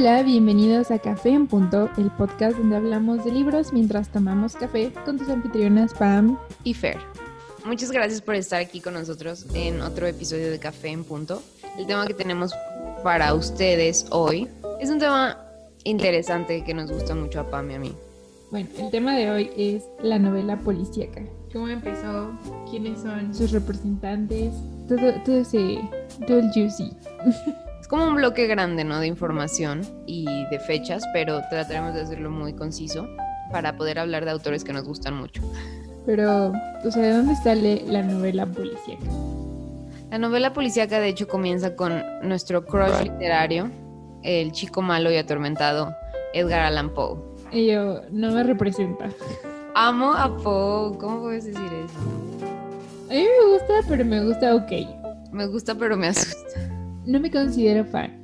Hola, bienvenidos a Café en Punto, el podcast donde hablamos de libros mientras tomamos café con tus anfitrionas Pam y Fer. Muchas gracias por estar aquí con nosotros en otro episodio de Café en Punto. El tema que tenemos para ustedes hoy es un tema interesante que nos gusta mucho a Pam y a mí. Bueno, el tema de hoy es la novela policíaca. ¿Cómo empezó? ¿Quiénes son sus representantes? Todo, todo ese, todo el juicy. Como un bloque grande, ¿no? De información y de fechas, pero trataremos de hacerlo muy conciso para poder hablar de autores que nos gustan mucho. Pero, o sea, ¿de dónde sale la novela policíaca? La novela policíaca, de hecho, comienza con nuestro crush literario, el chico malo y atormentado Edgar Allan Poe. Y yo, no me representa. Amo a Poe, ¿cómo puedes decir eso? A mí me gusta, pero me gusta ok. Me gusta, pero me asusta. No me considero fan.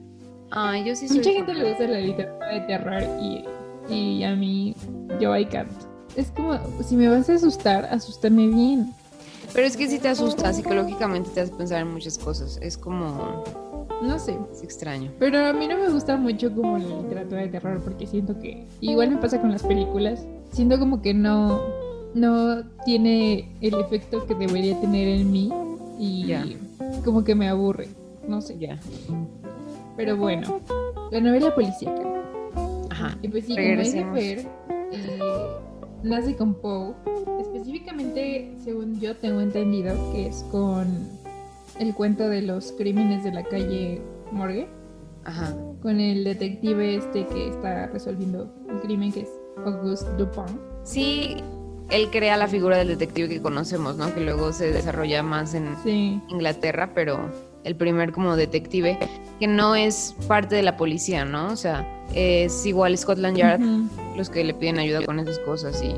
Ay, yo sí soy Mucha gente le gusta la literatura de terror y, y a mí, yo hay canto. Es como, si me vas a asustar, asústame bien. Pero es que si te asusta, psicológicamente te hace pensar en muchas cosas. Es como no sé. Es extraño. Pero a mí no me gusta mucho como la literatura de terror porque siento que, igual me pasa con las películas, siento como que no, no tiene el efecto que debería tener en mí y como que me aburre, no sé. Ya. Pero bueno, la novela policíaca. Ajá. Y pues sí, como dice Fer, eh, nace con Poe. Específicamente, según yo tengo entendido, que es con el cuento de los crímenes de la calle Morgue. Ajá. Con el detective este que está resolviendo un crimen que es Auguste Dupin. Sí, él crea la figura del detective que conocemos, ¿no? Que luego se desarrolla más en Inglaterra, pero el primer como detective que no es parte de la policía, ¿no? O sea, es igual Scotland Yard los que le piden ayuda con esas cosas y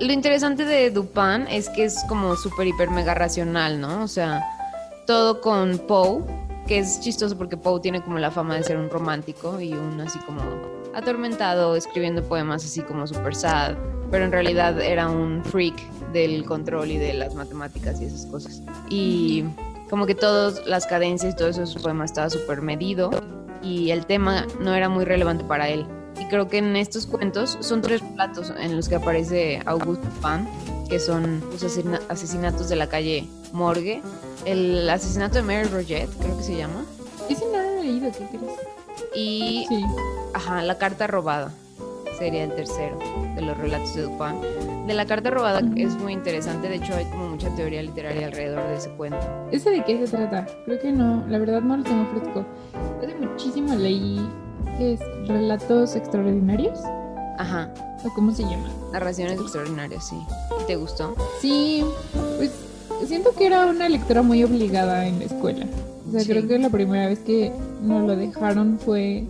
lo interesante de Dupin es que es como súper hiper mega racional, ¿no? O sea, todo con Poe, que es chistoso porque Poe tiene como la fama de ser un romántico y un así como atormentado, escribiendo poemas así como super sad, pero en realidad era un freak del control y de las matemáticas y esas cosas. Y como que todas las cadencias y todos esos poemas estaba súper medido y el tema no era muy relevante para él. Y creo que en estos cuentos son tres relatos en los que aparece Auguste Pan, que son los asesinatos de la calle Morgue, el asesinato de Mary Roget, creo que se llama. Ese no lo he leído, ¿qué crees? Y, sí. ajá, la carta robada sería el tercero de los relatos de Dupin. De la carta robada es muy interesante, de hecho hay como mucha teoría literaria alrededor de ese cuento. ¿Ese de qué se trata? Creo que no, la verdad no lo tengo fresco. Hace muchísimo leí, ¿qué es? ¿Relatos extraordinarios? Ajá. ¿O cómo se llama? Narraciones extraordinarias, sí. ¿Te gustó? Sí, pues siento que era una lectura muy obligada en la escuela. O sea, creo que la primera vez que nos lo dejaron fue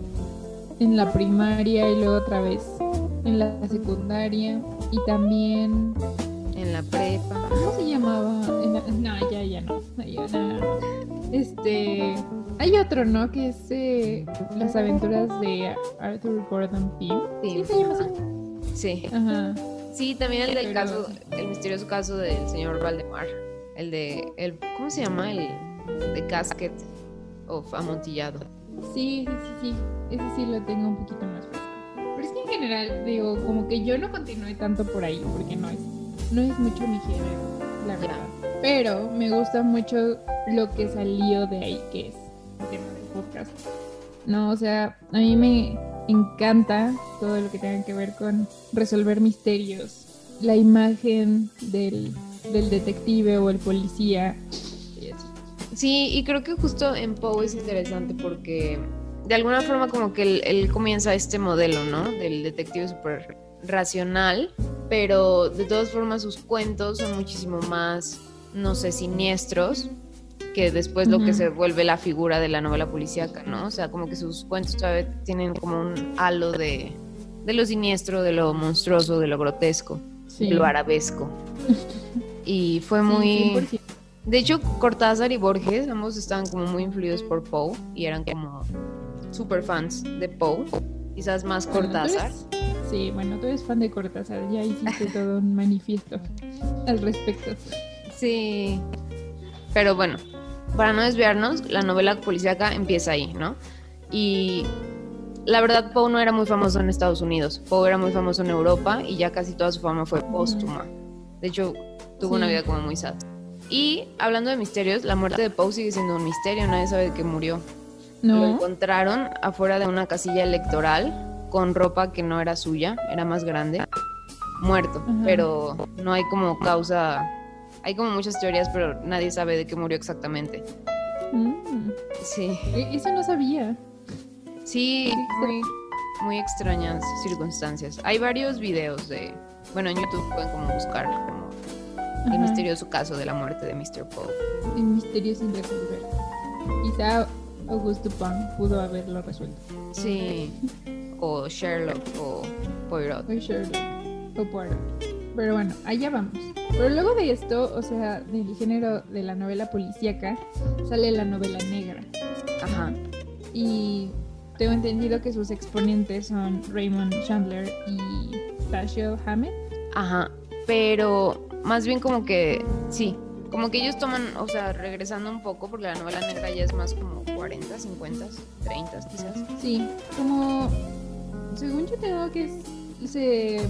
en la primaria y luego otra vez en la secundaria y también en la prepa. ¿Cómo se llamaba? No, ya, ya no. Este, hay otro, ¿no? Que es eh, Las aventuras de Arthur Gordon Pym. Sí. se llama así? Sí. Ajá. Sí, también el del caso, el misterioso caso del señor Valdemar. El de, el, ¿cómo se llama? El de Casket of Amontillado. Sí, sí, sí, sí. Ese sí lo tengo un poquito más general, digo, como que yo no continué tanto por ahí, porque no es, no es mucho mi género, la verdad. Pero me gusta mucho lo que salió de ahí, que es el tema del podcast. No, o sea, a mí me encanta todo lo que tenga que ver con resolver misterios. La imagen del del detective o el policía. Sí, y creo que justo en Poe es interesante porque de alguna forma como que él, comienza este modelo, ¿no? Del detective súper racional, pero de todas formas sus cuentos son muchísimo más, no sé, siniestros que después lo que se vuelve la figura de la novela policíaca, ¿no? O sea, como que sus cuentos todavía tienen como un halo de, de lo siniestro, de lo monstruoso, de lo grotesco, de lo arabesco. Y fue muy... de hecho, Cortázar y Borges, ambos estaban como muy influidos por Poe y eran como super fans de Poe. Quizás más Cortázar. sí, bueno, tú eres fan de Cortázar, ya hiciste todo un manifiesto al respecto. Sí, pero bueno, para no desviarnos, la novela policíaca empieza ahí, ¿no? Y la verdad Poe no era muy famoso en Estados Unidos, Poe era muy famoso en Europa y ya casi toda su fama fue póstuma. De hecho, tuvo una vida como muy sad. Y hablando de misterios, la muerte de Poe sigue siendo un misterio, nadie sabe de qué murió. No. Lo encontraron afuera de una casilla electoral con ropa que no era suya, era más grande, muerto, pero no hay como causa, hay como muchas teorías, pero nadie sabe de qué murió exactamente. Mm. Sí. E, eso no sabía. Sí, muy, muy extrañas circunstancias. Hay varios videos de, bueno, en YouTube pueden como buscar como el misterioso caso de la muerte de Mr. Poe. El misterio sin resolver. Quizá Augusto Pan pudo haberlo resuelto. Sí. O Sherlock o Poirot. O Sherlock o Poirot. Pero bueno, allá vamos. Pero luego de esto, o sea, del género de la novela policíaca, sale la novela negra. Ajá. Y tengo entendido que sus exponentes son Raymond Chandler y Dashiell Hammett. Ajá. Pero más bien como que, sí, como que ellos toman, o sea, regresando un poco, porque la novela negra ya es más como 40, 50, 30 quizás. Sí, como, según yo tengo que se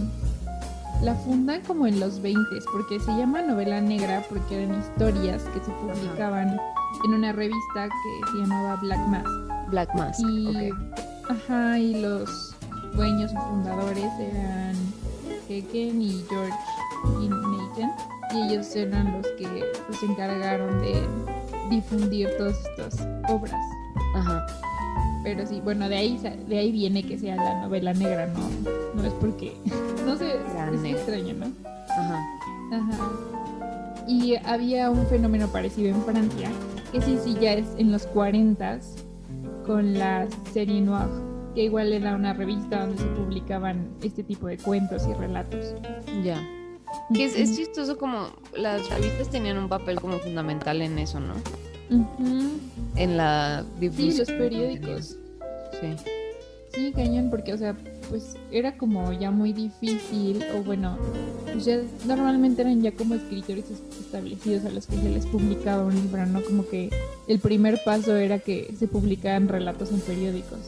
la fundan como en los 20, porque se llama novela negra porque eran historias que se publicaban en una revista que se llamaba Black Mass. Black Mass. Y, Ajá, y los dueños o fundadores eran Keken y George y Nathan y ellos eran los que pues, se encargaron de difundir todas estas obras. Ajá. Pero sí, bueno, de ahí de ahí viene que sea la novela negra, no, no es porque, no sé, es, extraño, ¿no? Ajá. Ajá. Y había un fenómeno parecido en Francia, que sí, sí, ya es en los 40 con la serie Noir, que igual era una revista donde se publicaban este tipo de cuentos y relatos. Ya. Que es, chistoso como las revistas tenían un papel como fundamental en eso, ¿no? En la difusión. Sí, los periódicos. Sí. Sí, cañón, porque, o sea, pues era como ya muy difícil, o bueno, pues ya normalmente eran ya como escritores establecidos a los que se les publicaba un libro, ¿no? Como que el primer paso era que se publicaran relatos en periódicos.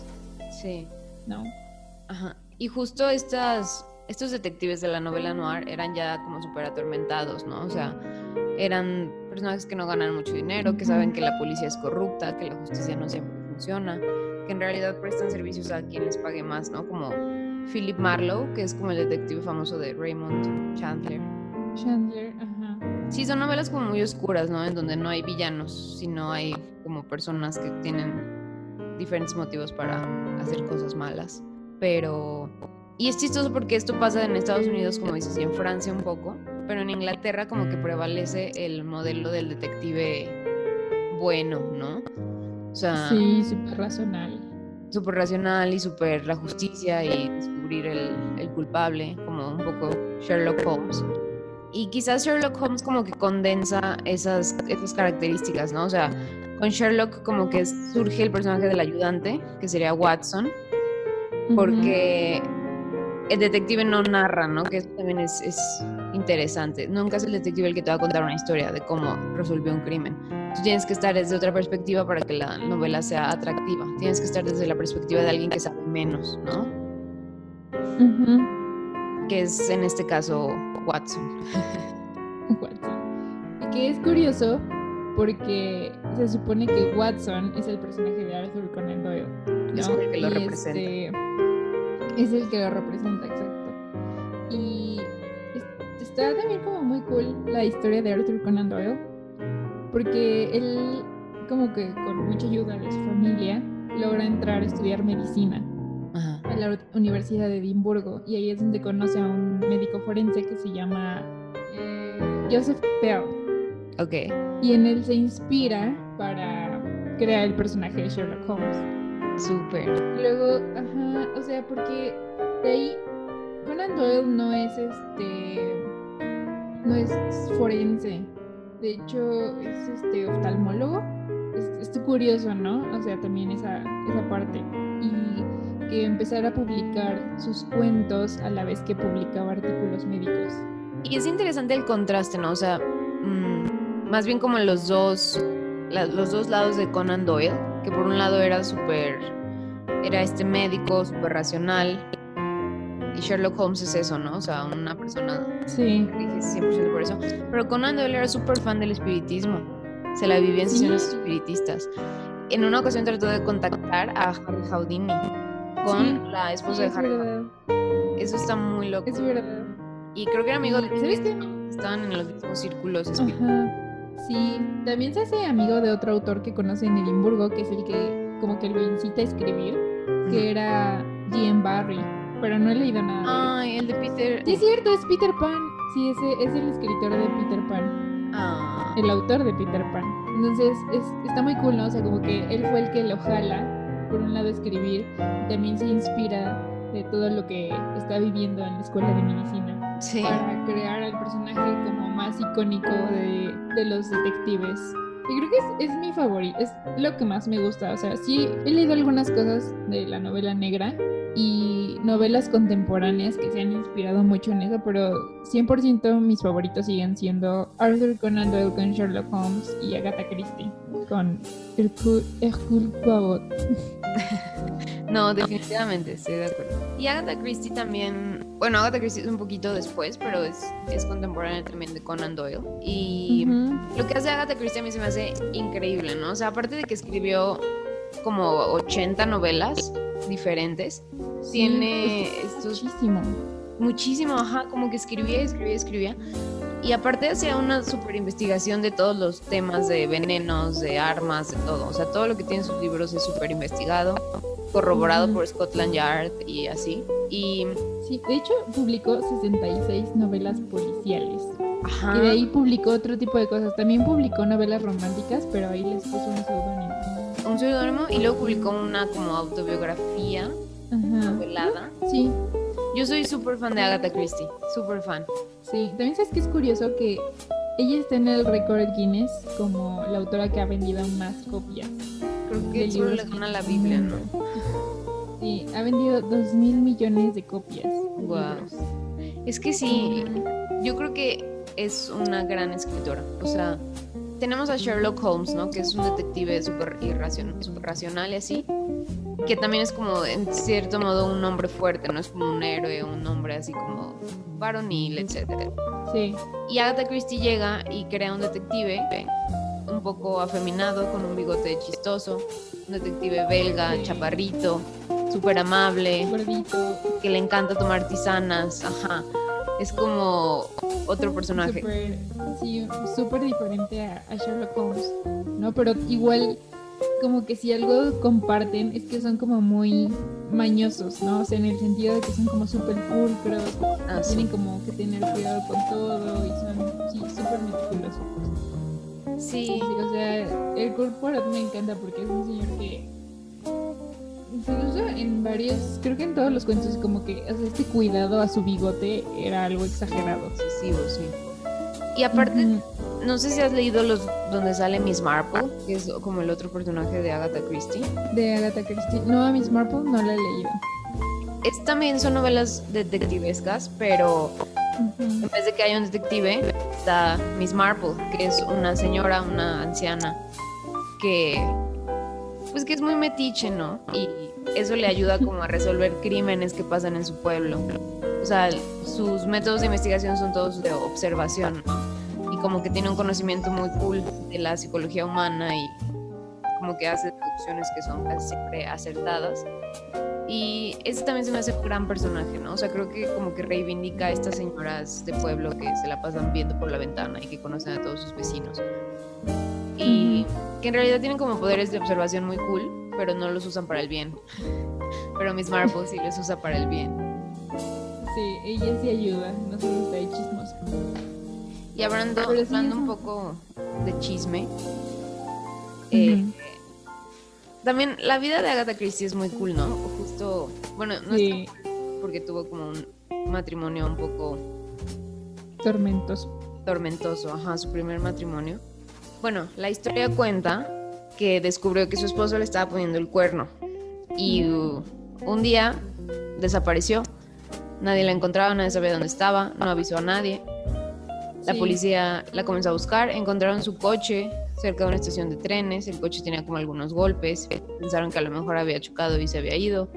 Sí. ¿No? Ajá. Y justo estas estos detectives de la novela noir eran ya como súper atormentados, ¿no? O sea, eran personajes que no ganan mucho dinero, que saben que la policía es corrupta, que la justicia no siempre funciona, que en realidad prestan servicios a quien les pague más, ¿no? Como Philip Marlowe, que es como el detective famoso de Raymond Chandler. Chandler, ajá. Sí, son novelas como muy oscuras, ¿no? En donde no hay villanos, sino hay como personas que tienen diferentes motivos para hacer cosas malas. Pero y es chistoso porque esto pasa en Estados Unidos, como dices, y en Francia un poco, pero en Inglaterra como que prevalece el modelo del detective bueno, ¿no? O sea, sí, súper racional. Súper racional y súper la justicia y descubrir el, el, culpable, como un poco Sherlock Holmes. Y quizás Sherlock Holmes como que condensa esas, esas características, ¿no? O sea, con Sherlock como que surge el personaje del ayudante, que sería Watson, porque el detective no narra, ¿no? Que eso también es, interesante. Nunca es el detective el que te va a contar una historia de cómo resolvió un crimen. Tú tienes que estar desde otra perspectiva para que la novela sea atractiva. Tienes que estar desde la perspectiva de alguien que sabe menos, ¿no? Que es en este caso Watson. Watson. Y que es curioso porque se supone que Watson es el personaje de Arthur Conan Doyle. Es el que lo representa. Este, es el que lo representa, exacto. Y está también como muy cool la historia de Arthur Conan Doyle, porque él, como que con mucha ayuda de su familia, logra entrar a estudiar medicina a la Universidad de Edimburgo y ahí es donde conoce a un médico forense que se llama eh, Joseph Pell. Ok. Y en él se inspira para crear el personaje de Sherlock Holmes. Súper. Luego, ajá, o sea, porque de ahí Conan Doyle no es este no es forense. De hecho, es este oftalmólogo. Es, curioso, ¿no? O sea, también esa, esa parte. Y que empezara a publicar sus cuentos a la vez que publicaba artículos médicos. Y es interesante el contraste, ¿no? O sea, mm, más bien como los dos, los dos lados de Conan Doyle que por un lado era súper era este médico súper racional. Y Sherlock Holmes es eso, ¿no? O sea, una persona sí. que 100% por eso. Pero Conan Doyle era súper fan del espiritismo. Se la vivía en sesiones espiritistas. En una ocasión trató de contactar a Harry Houdini con la esposa de Harry. Eso está muy loco. Es verdad. Y creo que era amigo de... ¿Sabes Estaban en los mismos círculos Ajá. Sí, también se hace amigo de otro autor que conoce en Edimburgo, que es el que como que lo incita a escribir, que era G.M. Barry, pero no he leído nada. Ay, el de Peter. Sí, es cierto, es Peter Pan. Sí, ese es el escritor de Peter Pan. Ah. El autor de Peter Pan. Entonces, es, está muy cool, ¿no? O sea, como que él fue el que lo jala, por un lado, escribir, y también se inspira de todo lo que está viviendo en la escuela de medicina para crear al personaje como más icónico de, de los detectives. Y creo que es, es, mi favorito, es lo que más me gusta. O sea, sí he leído algunas cosas de la novela negra y novelas contemporáneas que se han inspirado mucho en eso, pero 100% mis favoritos siguen siendo Arthur Conan Doyle con Sherlock Holmes y Agatha Christie con Hercule Poirot. No, definitivamente, estoy de acuerdo. Y Agatha Christie también, bueno, Agatha Christie es un poquito después, pero es, es contemporánea también de Conan Doyle. Y lo que hace Agatha Christie a mí se me hace increíble, ¿no? O sea, aparte de que escribió como 80 novelas diferentes, tiene estos... Muchísimo. Muchísimo, ajá, como que escribía, escribía, escribía. Y aparte hacía una super investigación de todos los temas de venenos, de armas, de todo. O sea, todo lo que tiene en sus libros es súper investigado corroborado por Scotland Yard y así. Y sí, de hecho publicó 66 novelas policiales. Y de ahí publicó otro tipo de cosas. También publicó novelas románticas, pero ahí les puso un seudónimo. Un seudónimo y luego publicó una como autobiografía novelada. Sí. Yo soy súper fan de Agatha Christie, súper fan. Sí, también sabes que es curioso que ella está en el récord Guinness como la autora que ha vendido más copias. Creo que solo le gana la Biblia, ¿no? Sí, ha vendido dos mil millones de copias. Wow. Es que sí, yo creo que es una gran escritora. O sea, tenemos a Sherlock Holmes, ¿no? Que es un detective súper racional y así. Que también es como, en cierto modo, un hombre fuerte, ¿no? Es como un héroe, un hombre así como varonil, etc. Sí. Y Agatha Christie llega y crea un detective un poco afeminado, con un bigote chistoso, un detective belga, chaparrito, súper amable, que le encanta tomar tisanas, ajá. Es como otro personaje. Super, sí, súper diferente a, Sherlock Holmes, ¿no? Pero igual, como que si algo comparten es que son como muy mañosos, ¿no? O sea, en el sentido de que son como súper pulcros, ah, tienen como que tener cuidado con todo y son, sí, súper meticulosos. Sí. O sea, el me encanta porque es un señor que usa en varios, creo que en todos los cuentos, como que este cuidado a su bigote era algo exagerado. Excesivo, sí. Y aparte, no sé si has leído los donde sale Miss Marple, que es como el otro personaje de Agatha Christie. De Agatha Christie. No, a Miss Marple no la he leído. Es, también son novelas detectivescas, pero en vez de que haya un detective, está Miss Marple, que es una señora, una anciana, que pues que es muy metiche, ¿no? Y eso le ayuda como a resolver crímenes que pasan en su pueblo. O sea, sus métodos de investigación son todos de observación y como que tiene un conocimiento muy cool de la psicología humana y como que hace deducciones que son casi siempre acertadas. Y ese también se me hace un gran personaje, ¿no? O sea, creo que como que reivindica a estas señoras de pueblo que se la pasan viendo por la ventana y que conocen a todos sus vecinos. Y que en realidad tienen como poderes de observación muy cool, pero no los usan para el bien. Pero Miss Marple sí los usa para el bien. Sí, ella sí ayuda, no solo está ahí chismosa. Y hablando, hablando un poco de chisme, eh, también la vida de Agatha Christie es muy cool, ¿no? Justo, bueno, no es porque tuvo como un matrimonio un poco tormentoso. Tormentoso, ajá, su primer matrimonio. Bueno, la historia cuenta que descubrió que su esposo le estaba poniendo el cuerno y uh, un día desapareció. Nadie la encontraba, nadie sabía dónde estaba, no avisó a nadie. La policía la comenzó a buscar, encontraron su coche cerca de una estación de trenes, el coche tenía como algunos golpes, pensaron que a lo mejor había chocado y se había ido.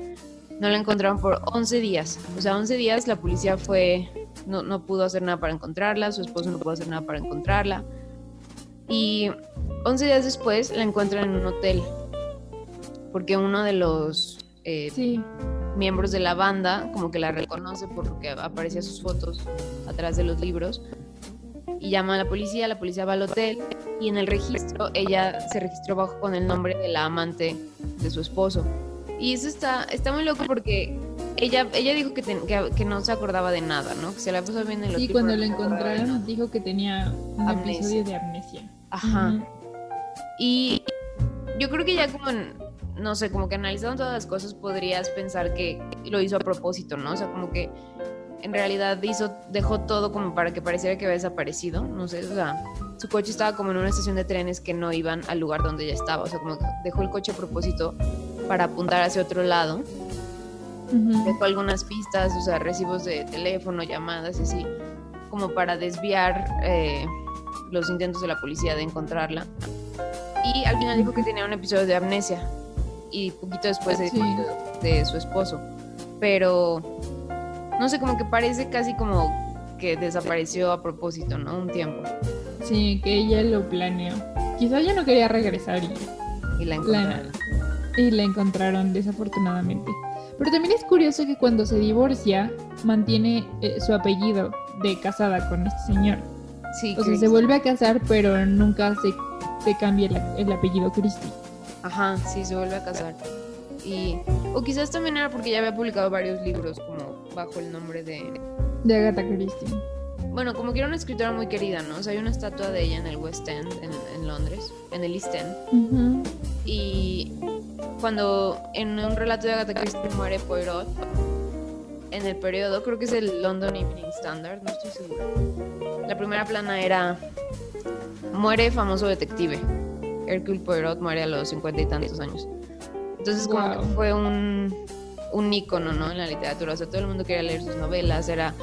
No la encontraron por 11 días, o sea, 11 días la policía fue, no, no pudo hacer nada para encontrarla, su esposo no pudo hacer nada para encontrarla. Y 11 días después la encuentran en un hotel, porque uno de los eh, miembros de la banda como que la reconoce por lo que aparecía sus fotos atrás de los libros y llama a la policía, la policía va al hotel y en el registro ella se registró bajo con el nombre de la amante de su esposo. Y eso está, está muy loco porque ella, ella dijo que, que, no se acordaba de nada, ¿no? Que se la puso bien en los Y cuando la encontraron dijo que tenía un episodio de amnesia. Ajá. Y yo creo que ya como, no sé, como que analizando todas las cosas podrías pensar que lo hizo a propósito, ¿no? O sea, como que en realidad hizo, dejó todo como para que pareciera que había desaparecido, no sé, o sea, su coche estaba como en una estación de trenes que no iban al lugar donde ella estaba, o sea, como que dejó el coche a propósito para apuntar hacia otro lado. Dejó algunas pistas, o sea, recibos de teléfono, llamadas y así, como para desviar eh, los intentos de la policía de encontrarla. Y al final dijo que tenía un episodio de amnesia y poquito después de, de su esposo. Pero no sé, como que parece casi como que desapareció a propósito, ¿no? Un tiempo. Sí, que ella lo planeó. Quizá ella no quería regresar y, la encontraron. y la encontraron desafortunadamente. Pero también es curioso que cuando se divorcia mantiene eh, su apellido de casada con este señor. Sí, o sea, se vuelve a casar, pero nunca se, se cambia el, apellido Christie. Ajá, sí, se vuelve a casar. Y, o quizás también era porque ya había publicado varios libros como bajo el nombre de... De Agatha Christie. Bueno, como que era una escritora muy querida, ¿no? O sea, hay una estatua de ella en el West End, en, Londres, en el East End. Y cuando en un relato de Agatha Christie muere Poirot, en el periodo, creo que es el London Evening Standard, no estoy segura. La primera plana era muere famoso detective. Hercule Poirot muere a los cincuenta y tantos años. Entonces como que fue un un ícono, ¿no? En la literatura, o sea, todo el mundo quería leer sus novelas, era,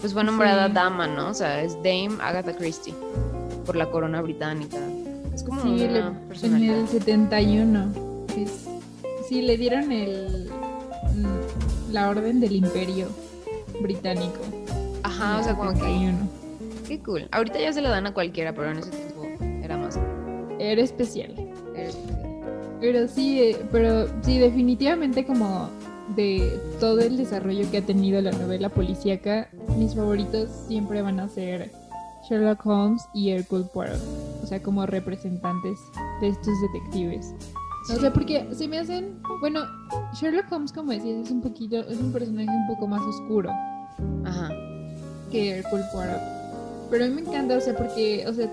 pues fue nombrada dama, ¿no? O sea, es Dame Agatha Christie, por la corona británica. Es como sí, una En el 71, es, sí, le dieron el, la orden del imperio británico. Ajá, o sea, como que... Qué cool. Ahorita ya se lo dan a cualquiera, pero en ese tiempo era más... Era especial. Era especial. Pero sí, eh, pero sí, definitivamente como de todo el desarrollo que ha tenido la novela policíaca, mis favoritos siempre van a ser Sherlock Holmes y Hercule Poirot, o sea, como representantes de estos detectives. O sea, porque se me hacen, bueno, Sherlock Holmes, como decías, es un poquito, es un personaje un poco más oscuro. Ajá. Que Hercule Poirot. Pero a mí me encanta, o sea, porque, o sea,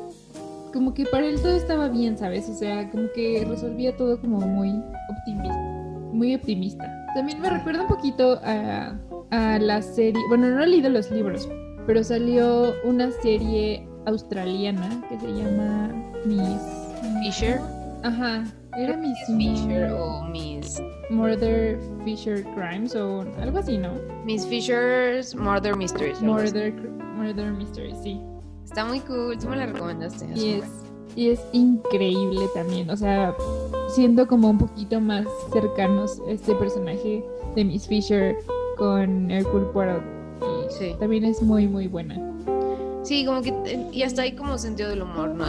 como que para él todo estaba bien, ¿sabes? O sea, como que resolvía todo como muy optimista, muy optimista. También me recuerda un poquito a, la serie, bueno, no he leído los libros, pero salió una serie australiana que se llama Miss Fisher. Ajá, era Miss Fisher o Miss Murder Fisher Crimes o algo así, ¿no? Miss Fisher's Murder Mysteries. Murder, Murder Mysteries, sí. Está muy cool, tú me la recomendaste. Y es, y es increíble también, o sea, siendo como un poquito más cercanos este personaje de Miss Fisher con Hercule Poirot. sí. también es muy, muy buena. Sí, como que, y hasta hay como sentido del humor, ¿no?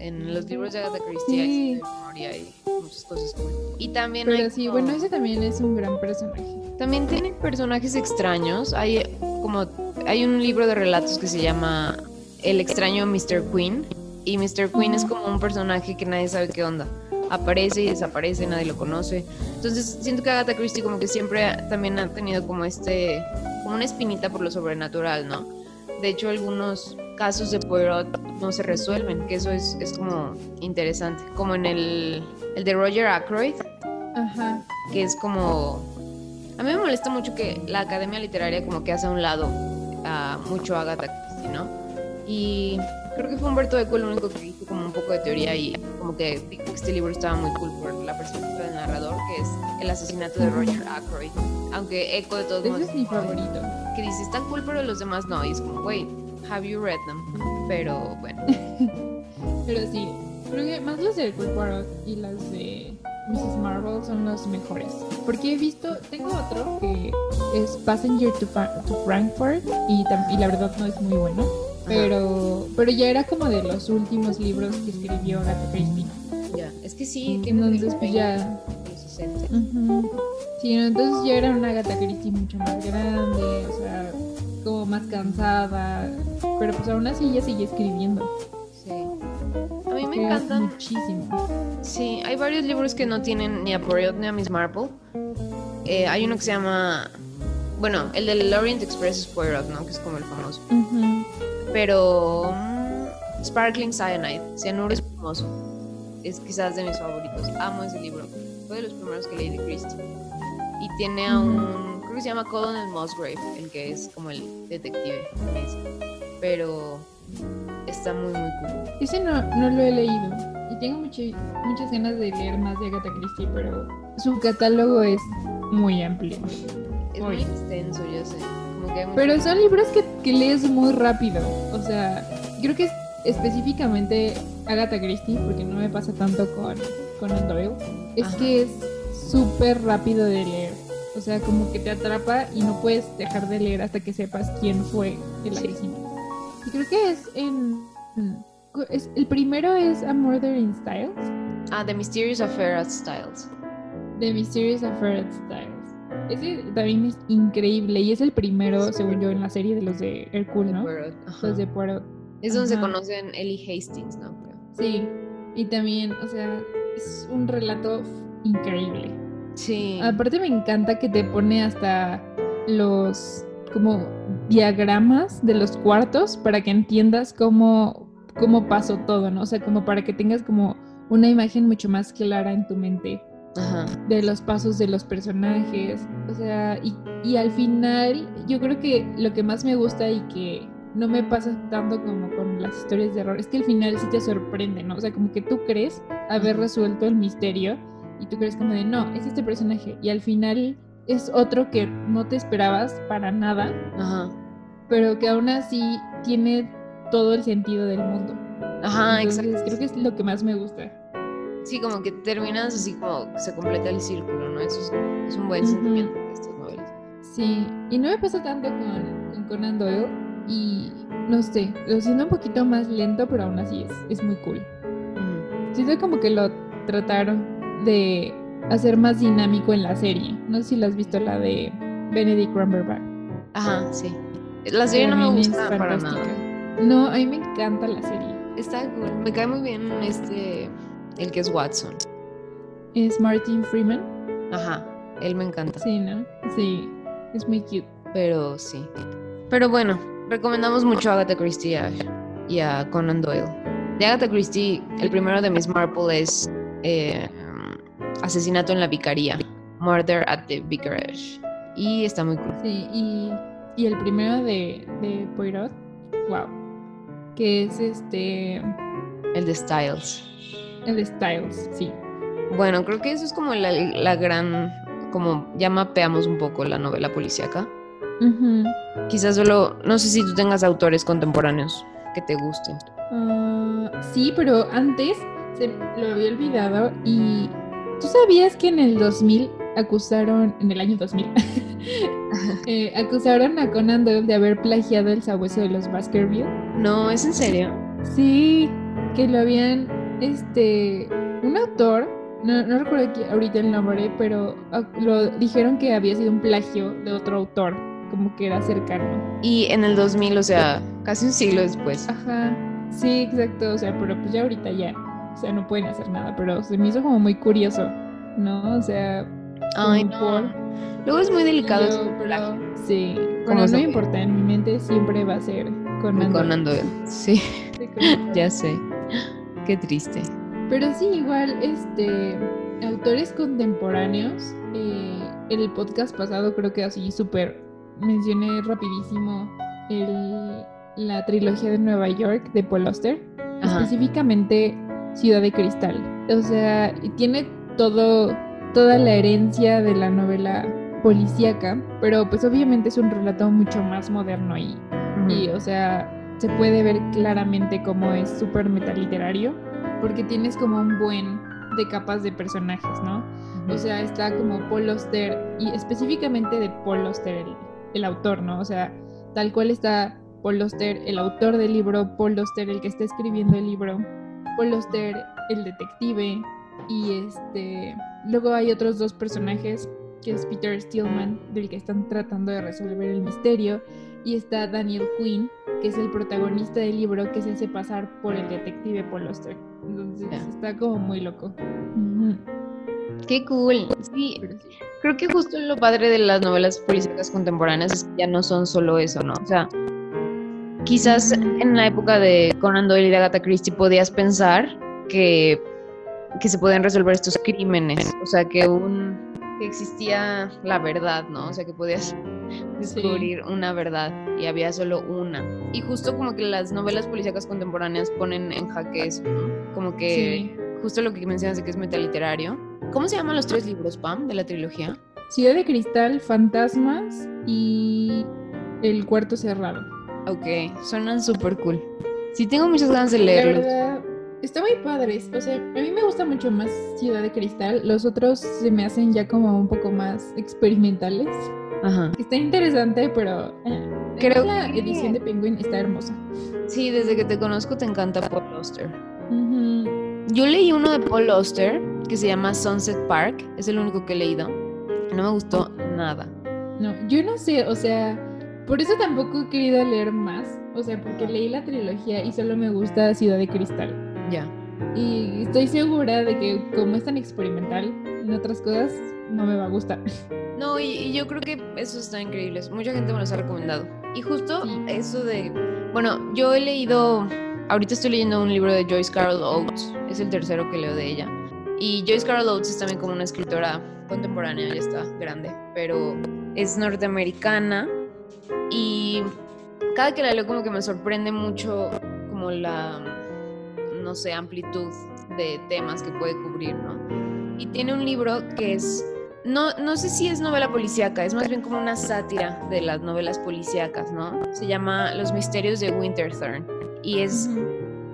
En, los libros de Agatha Christie hay humor y hay muchas cosas cool. Y también Pero sí, bueno, ese también es un gran personaje. También tiene personajes extraños. Hay como, hay un libro de relatos que se llama El extraño Mr. Queen. Y Mr. Queen es como un personaje que nadie sabe qué onda aparece y desaparece, nadie lo conoce. Entonces siento que Agatha Christie como que siempre también ha tenido como este, como una espinita por lo sobrenatural, ¿no? De hecho, algunos casos de Poirot no se resuelven, que eso es, es como interesante. Como en el, el de Roger Ackroyd, Ajá. que es como... A mí me molesta mucho que la academia literaria como que hace a un lado a mucho Agatha Christie, ¿no? Y creo que fue Humberto Eco el único que hizo como un poco de teoría y como que dijo que este libro estaba muy cool por la perspectiva del narrador, que es el asesinato de Roger Ackroyd. Aunque Eco de todos modos... es mi favorito. Que dice, está cool, pero los demás no. Y es como, güey, Have you read them? Pero bueno. pero sí, creo que más las de Poirot y las de Mrs. Marvel son los mejores. Porque he visto, tengo otro que es Passenger to, Frankfurt y, y, la verdad no es muy bueno. Pero, pero ya era como de los últimos libros que escribió Agatha Christie. Ya, es que sí, tiene entonces pues ya. Sí, entonces ya era una Agatha Christie mucho más grande, o sea, como más cansada. Pero pues aún así ella sigue escribiendo. Sí. A mí me encantan. Muchísimo. Sí, hay varios libros que no tienen ni a Poirot ni a Miss Marple. Eh, hay uno que se llama. Bueno, el del Orient Express es Poirot, ¿no? Que es como el famoso. Pero. Mm, Sparkling Cyanide, Cianuro Espumoso. Es quizás de mis favoritos. Amo ese libro. Fue de los primeros que leí de Christie. Y tiene a un. Creo que se llama Colonel Musgrave, el que es como el detective. Pero. Está muy, muy cool. Ese no, no lo he leído. Y tengo muchas ganas de leer más de Agatha Christie, pero su catálogo es muy amplio. Es muy, extenso, yo sé. Pero son libros que, que, lees muy rápido. O sea, creo que es específicamente Agatha Christie, porque no me pasa tanto con Conan Doyle, es que es súper rápido de leer. O sea, como que te atrapa y no puedes dejar de leer hasta que sepas quién fue el asesino. Y creo que es en... Es, el primero es A Murder in Styles. Ah, The Mysterious Affair at Styles. The Mysterious Affair at Styles. Ese también es increíble y es el primero, según yo, en la serie de los de Hercule, ¿no? Los de Poirot. Es donde se conocen Ellie Hastings, ¿no? Sí, y también, o sea, es un relato increíble. Sí. Aparte me encanta que te pone hasta los como diagramas de los cuartos para que entiendas cómo, cómo pasó todo, ¿no? O sea, como para que tengas como una imagen mucho más clara en tu mente de los pasos de los personajes. O sea, y, y, al final yo creo que lo que más me gusta y que no me pasa tanto como con las historias de error es que al final sí te sorprende, ¿no? O sea, como que tú crees haber resuelto el misterio y tú crees como de, no, es este personaje. Y al final es otro que no te esperabas para nada, Ajá. pero que aún así tiene todo el sentido del mundo. Ajá, exacto. Creo que es lo que más me gusta. Sí, como que terminas así como se completa el círculo, ¿no? Eso es, un buen sentimiento de estas novelas. Sí, y no me pasa tanto con, con Conan Doyle y no sé, lo siento un poquito más lento, pero aún así es, es muy cool. Siento como que lo trataron de hacer más dinámico en la serie. No sé si la has visto, la de Benedict Cumberbatch. Ajá, sí. La serie no me gusta para nada. No, a mí me encanta la serie. Está cool. Me cae muy bien este el que es Watson. Es Martin Freeman. Ajá, él me encanta. Sí, ¿no? Sí, es muy cute. Pero sí. Pero bueno, recomendamos mucho a Agatha Christie y a, Conan Doyle. De Agatha Christie, el primero de Miss Marple es eh, Asesinato en la Vicaría, Murder at the Vicarage. Y está muy cool. Sí, y, y el primero de, de Poirot, wow, que es este... El de Styles. El de Styles, sí. Bueno, creo que eso es como la, gran, como ya mapeamos un poco la novela policíaca. Quizás solo, no sé si tú tengas autores contemporáneos que te gusten. Ah, sí, pero antes se lo había olvidado y ¿tú sabías que en el 2000 acusaron, en el año 2000, eh, acusaron a Conan Doyle de haber plagiado el sabueso de los Baskerville? No, ¿es en serio? Sí, que lo habían este, un autor, no, no recuerdo aquí ahorita el nombre, pero ah, lo dijeron que había sido un plagio de otro autor, como que era cercano. Y en el 2000, o sea, casi un siglo después. Ajá, sí, exacto, o sea, pero pues ya ahorita ya, o sea, no pueden hacer nada, pero se me hizo como muy curioso, ¿no? O sea... Ay, no. Luego es muy delicado. pero, sí, pero no importa, en mi mente siempre va a ser con Conan Sí, ya sé. Qué triste. Pero sí, igual, este, autores contemporáneos, eh, en el podcast pasado creo que así súper mencioné rapidísimo el, la trilogía de Nueva York de Paul Auster, específicamente Ciudad de Cristal. O sea, tiene todo, toda la herencia de la novela policíaca, pero pues obviamente es un relato mucho más moderno y, y o sea, se puede ver claramente cómo es súper metaliterario, porque tienes como un buen de capas de personajes, ¿no? O sea, está como Paul Auster, y específicamente de Paul Auster, el, el autor, ¿no? O sea, tal cual está Paul Auster, el autor del libro, Paul Auster, el que está escribiendo el libro, Paul Auster, el detective, y este, luego hay otros dos personajes, que es Peter Stillman, del que están tratando de resolver el misterio, y está Daniel Quinn, que es el protagonista del libro que se hace pasar por el detective Paul Auster. Entonces está como muy loco. Qué cool. Sí, creo que justo lo padre de las novelas policíacas contemporáneas es que ya no son solo eso, ¿no? O sea, quizás en la época de Conan Doyle y de Agatha Christie podías pensar que, que se pueden resolver estos crímenes, o sea, que un que existía la verdad, ¿no? O sea, que podías descubrir una verdad y había solo una. Y justo como que las novelas policíacas contemporáneas ponen en jaque eso, ¿no? Como que justo lo que mencionas de que es metaliterario. ¿Cómo se llaman los tres libros, Pam, de la trilogía? Ciudad de Cristal, Fantasmas y El Cuarto Cerrado. Ok, suenan súper cool. Sí, tengo muchas ganas de leerlos. está muy padre. O sea, a mí me gusta mucho más Ciudad de Cristal. Los otros se me hacen ya como un poco más experimentales. Ajá. Está interesante, pero eh, creo que la edición de Penguin está hermosa. Sí, desde que te conozco te encanta Paul Auster. Yo leí uno de Paul Auster que se llama Sunset Park. Es el único que he leído. No me gustó nada. No, yo no sé, o sea, por eso tampoco he querido leer más. O sea, porque leí la trilogía y solo me gusta Ciudad de Cristal. Ya. Y estoy segura de que como es tan experimental en otras cosas, no me va a gustar. No, y, yo creo que eso está increíble. Mucha gente me los ha recomendado. Y justo eso de... Bueno, yo he leído... Ahorita estoy leyendo un libro de Joyce Carol Oates. Es el tercero que leo de ella. Y Joyce Carol Oates es también como una escritora contemporánea, ya está grande, pero es norteamericana y cada que la leo como que me sorprende mucho como la, no sé, amplitud de temas que puede cubrir, ¿no? Y tiene un libro que es no, no sé si es novela policíaca, es más bien como una sátira de las novelas policíacas, ¿no? Se llama Los misterios de Winterthurn y es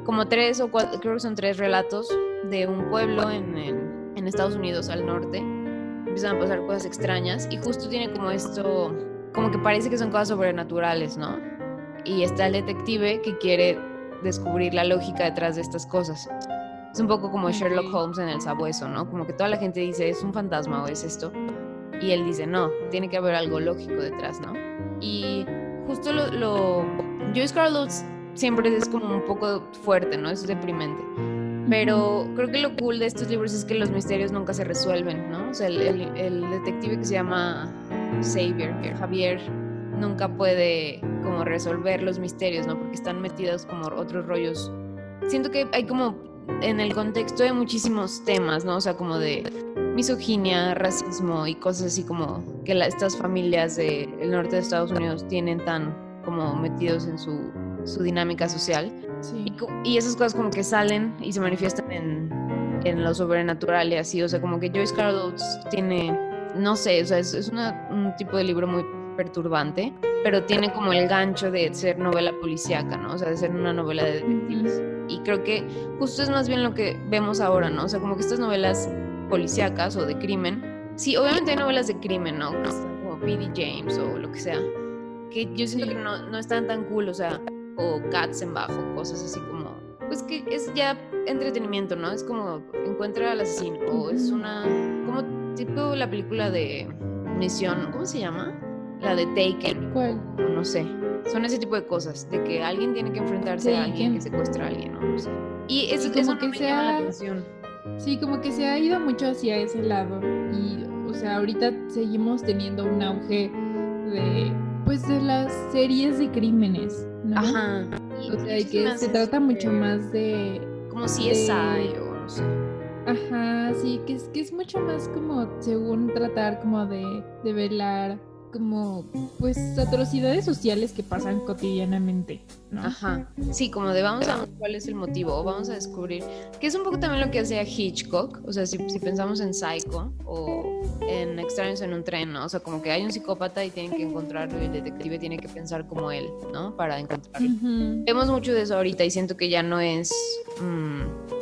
como tres o cuatro, creo que son tres relatos de un pueblo en, en, Estados Unidos al norte. Empiezan a pasar cosas extrañas y justo tiene como esto, como que parece que son cosas sobrenaturales, ¿no? Y está el detective que quiere descubrir la lógica detrás de estas cosas. Es un poco como Sherlock Holmes en el sabueso, ¿no? Como que toda la gente dice, es un fantasma o es esto. Y él dice, no, tiene que haber algo lógico detrás, ¿no? Y justo lo... lo... Joyce Carol siempre es como un poco fuerte, ¿no? Es deprimente. Pero creo que lo cool de estos libros es que los misterios nunca se resuelven, ¿no? O sea, el, el, detective que se llama Xavier, Javier, nunca puede como resolver los misterios, ¿no? Porque están metidos como otros rollos. Siento que hay como en el contexto de muchísimos temas, ¿no? O sea, como de misoginia, racismo y cosas así como que estas familias del norte de Estados Unidos tienen tan como metidos en su, su dinámica social. Sí. Y, esas cosas como que salen y se manifiestan en, en, lo sobrenatural y así. O sea, como que Joyce Carol Oates tiene, no sé, o sea, es, es un tipo de libro muy perturbante, pero tiene como el gancho de ser novela policíaca, ¿no? O sea, de ser una novela de detectives. Y creo que justo es más bien lo que vemos ahora, ¿no? O sea, como que estas novelas policíacas o de crimen, sí, obviamente hay novelas de crimen, ¿no? Como P.D. James o lo que sea, que yo siento que no, no están tan cool, o sea, o Katzenbach o cosas así como, pues que es ya entretenimiento, ¿no? Es como encuentra al asesino o es una, como tipo la película de Misión, ¿cómo se llama? La de Taken. ¿Cuál? No sé. Son ese tipo de cosas, de que alguien tiene que enfrentarse a alguien que secuestra a alguien, ¿no? sé. Y eso, es como que me llama la atención. Sí, como que se ha ido mucho hacia ese lado. Y, o sea, ahorita seguimos teniendo un auge de, pues, de las series de crímenes, ¿no? Ajá. o sea, que se trata mucho más de... Como si es o no sé. Ajá, sí, que es, que es mucho más como según tratar como de, de velar como pues atrocidades sociales que pasan cotidianamente, ¿no? Ajá. Sí, como de vamos a ver cuál es el motivo, o vamos a descubrir, que es un poco también lo que hacía Hitchcock, o sea, si, pensamos en Psycho o en Extraños en un tren, ¿no? O sea, como que hay un psicópata y tienen que encontrarlo y el detective tiene que pensar como él, ¿no? Para encontrarlo. Vemos mucho de eso ahorita y siento que ya no es... Mm,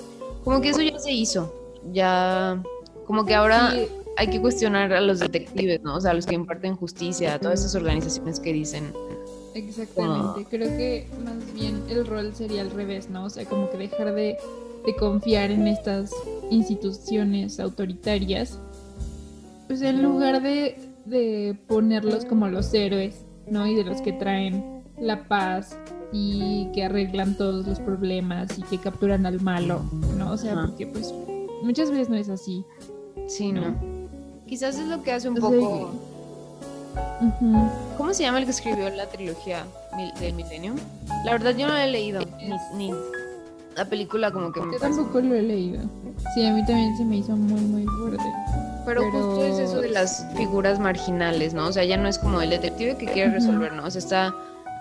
como que eso ya se hizo, ya... Como que ahora hay que cuestionar a los detectives, ¿no? O sea, a los que imparten justicia, a todas esas organizaciones que dicen. Exactamente, creo que más bien el rol sería al revés, ¿no? O sea, como que dejar de, confiar en estas instituciones autoritarias, pues en lugar de, de ponerlos como los héroes, ¿no? Y de los que traen la paz y que arreglan todos los problemas y que capturan al malo, ¿no? O sea, porque pues muchas veces no es así. Sí, ¿no? Quizás es lo que hace un poco... ¿Cómo se llama el que escribió la trilogía del Millennium? La verdad yo no la he leído, ni, la película como que me Yo tampoco lo he leído. Sí, a mí también se me hizo muy, muy fuerte. Pero, justo es eso de las figuras marginales, ¿no? O sea, ya no es como el detective que quiere resolver, ¿no? O sea, está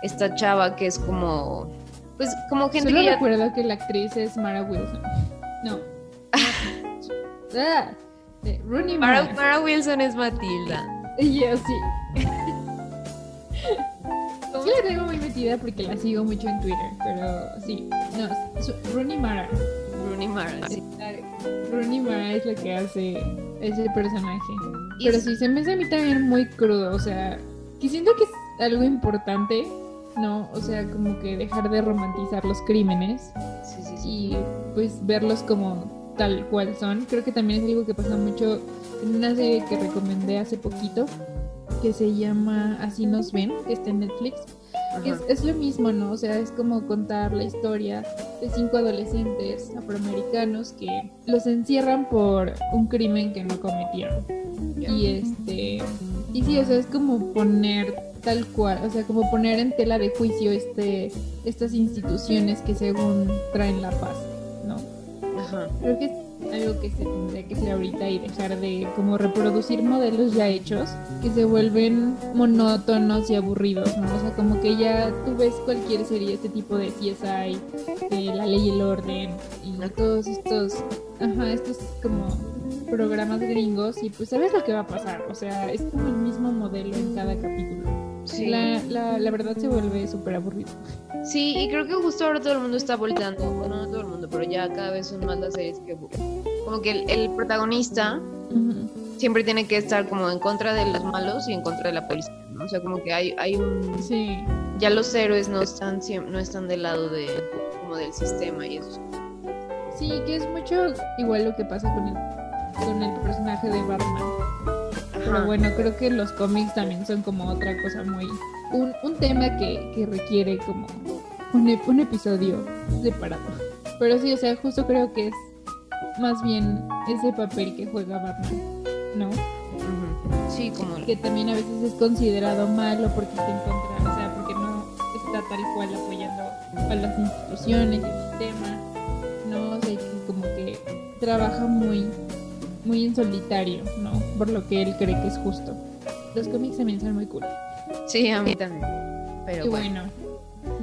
esta chava que es como... Pues como gente Solo que ya... recuerdo que la actriz es Mara Wilson. No. ah. Rooney Mara. Wilson es Matilda. Yo sí. sí la tengo muy metida porque la sigo mucho en Twitter, pero sí. No, Rooney Mara. Rooney Mara, sí. Rooney Mara es la que hace ese personaje. Pero sí, se me hace a mí también muy crudo, o sea, que siento que es algo importante, ¿no? O sea, como que dejar de romantizar los crímenes. Sí, sí, sí. Y pues verlos como tal cual son. Creo que también es algo que pasa mucho en una serie que recomendé hace poquito, que se llama Así nos ven, que está en Netflix. Es, es, lo mismo, ¿no? O sea, es como contar la historia de cinco adolescentes afroamericanos que los encierran por un crimen que no cometieron. Y este. Y sí, o sea, es como poner tal cual, o sea, como poner en tela de juicio este, estas instituciones que según traen la paz. Creo que algo que se tendría que hacer ahorita y dejar de como reproducir modelos ya hechos que se vuelven monótonos y aburridos, ¿no? O sea, como que ya tú ves cualquier serie, este tipo de CSI, de La Ley y el Orden y todos estos, ajá, estos como programas gringos y pues sabes lo que va a pasar, o sea, es como el mismo modelo en cada capítulo. Sí. La, la, la verdad se vuelve súper aburrido. Sí, y creo que justo ahora todo el mundo está volteando, bueno, no todo pero ya cada vez son más las series que como que el, protagonista siempre tiene que estar como en contra de los malos y en contra de la policía, ¿no? O sea, como que hay, hay un... Sí. Ya los héroes no están, no están del lado de, como del sistema y eso. Sí, que es mucho igual lo que pasa con el, con el personaje de Batman. Pero bueno, creo que los cómics también son como otra cosa muy... Un, un tema que, que requiere como un, un episodio separado. Pero sí, o sea, justo creo que es más bien ese papel que juega Batman, ¿no? Sí, como... Que también a veces es considerado malo porque está en contra, o sea, porque no está tal cual apoyando a las instituciones y el sistema, ¿no? O sea, que como que trabaja muy, muy en solitario, ¿no? Por lo que él cree que es justo. Los cómics también son muy cool. Sí, a mí también. Pero bueno.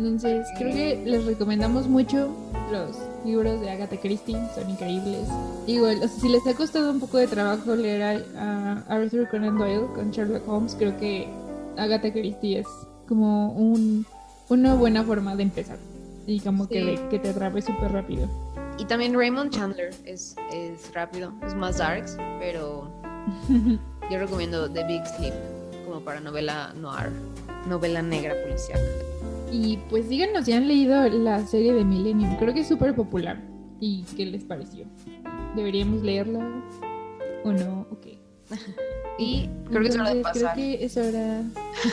Entonces, creo que les recomendamos mucho los libros de Agatha Christie, son increíbles. Igual, o sea, si les ha costado un poco de trabajo leer a, Arthur Conan Doyle con Sherlock Holmes, creo que Agatha Christie es como un, una buena forma de empezar y como que, que te atrape súper rápido. Y también Raymond Chandler es, es rápido, es más darks, pero yo recomiendo The Big Sleep como para novela noir, novela negra policial. Y pues díganos si han leído la serie de Millennium. Creo que es súper popular. ¿Y qué les pareció? ¿Deberíamos leerla o no? Ok. y creo que es hora de pasar. Creo que es hora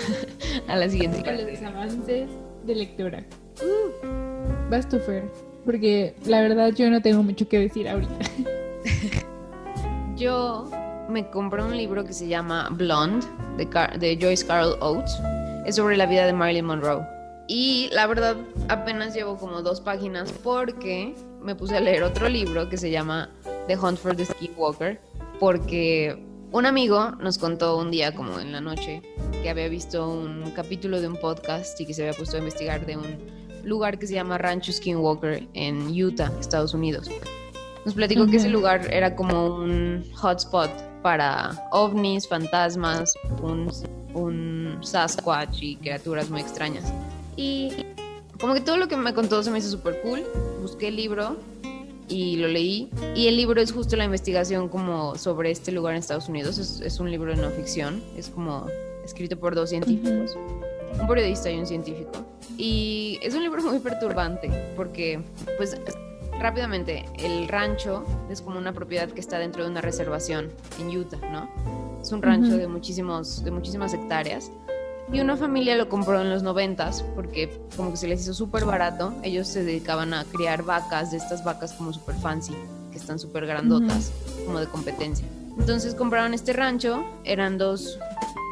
a la siguiente A los avances de lectura. Uh, vas tú, Fer. Porque la verdad yo no tengo mucho que decir ahorita. yo me compré un libro que se llama Blonde de, de Joyce Carol Oates. Es sobre la vida de Marilyn Monroe. Y la verdad, apenas llevo como dos páginas porque me puse a leer otro libro que se llama The Hunt for the Skinwalker, porque Un amigo nos contó un día, como en la noche, que había visto un capítulo de un podcast y que se había puesto a investigar de un lugar que se llama Rancho Skinwalker en Utah, Estados Unidos. Nos platicó que ese lugar era como un hotspot para ovnis, fantasmas, un, un Sasquatch y criaturas muy extrañas. Y como que todo lo que me contó se me hizo súper cool. Busqué el libro y lo leí. Y el libro es justo la investigación como sobre este lugar en Estados Unidos. Es, un libro de no ficción. Es como escrito por dos científicos. Un periodista y un científico. Y es un libro muy perturbante porque, pues, rápidamente, el rancho es como una propiedad que está dentro de una reservación en Utah, ¿no? Es un rancho de, muchísimos, de muchísimas hectáreas. Y una familia lo compró en los noventas porque como que se les hizo súper barato. Ellos se dedicaban a criar vacas, de estas vacas como súper fancy, que están súper grandotas, como de competencia. Entonces compraron este rancho, eran dos,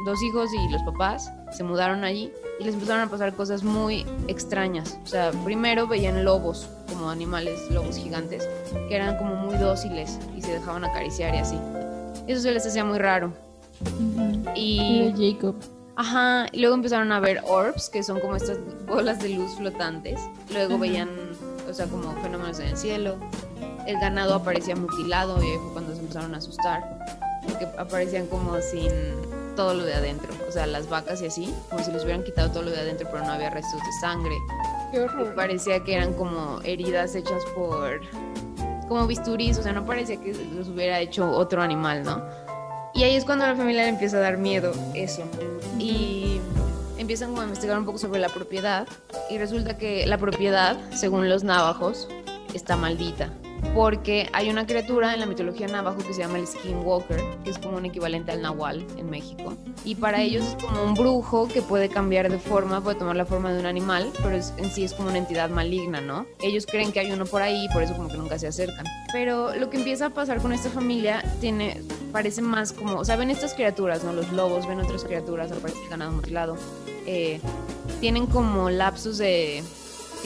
dos hijos y los papás, se mudaron allí y les empezaron a pasar cosas muy extrañas. O sea, primero veían lobos, como animales, lobos gigantes, que eran como muy dóciles y se dejaban acariciar y así. Eso se les hacía muy raro. Y Jacob. Ajá, y luego empezaron a ver orbs, que son como estas bolas de luz flotantes. Luego veían, o sea, como fenómenos en el cielo. El ganado aparecía mutilado y fue cuando se empezaron a asustar. Porque aparecían como sin todo lo de adentro. O sea, las vacas y así, como si les hubieran quitado todo lo de adentro, pero no había restos de sangre. Qué horror. parecía que eran como heridas hechas por. como bisturís, o sea, no parecía que los hubiera hecho otro animal, ¿no? Y ahí es cuando la familia le empieza a dar miedo eso. Y empiezan como a investigar un poco sobre la propiedad. Y resulta que la propiedad, según los navajos, está maldita porque hay una criatura en la mitología navajo que se llama el Skinwalker, que es como un equivalente al Nahual en México. Y para ellos es como un brujo que puede cambiar de forma, puede tomar la forma de un animal, pero en sí es como una entidad maligna, ¿no? Ellos creen que hay uno por ahí y por eso como que nunca se acercan. Pero lo que empieza a pasar con esta familia tiene, parece más como, o sea, ven estas criaturas, ¿no? Los lobos, ven otras criaturas, aparece el ganado mutilado. Eh, tienen como lapsos de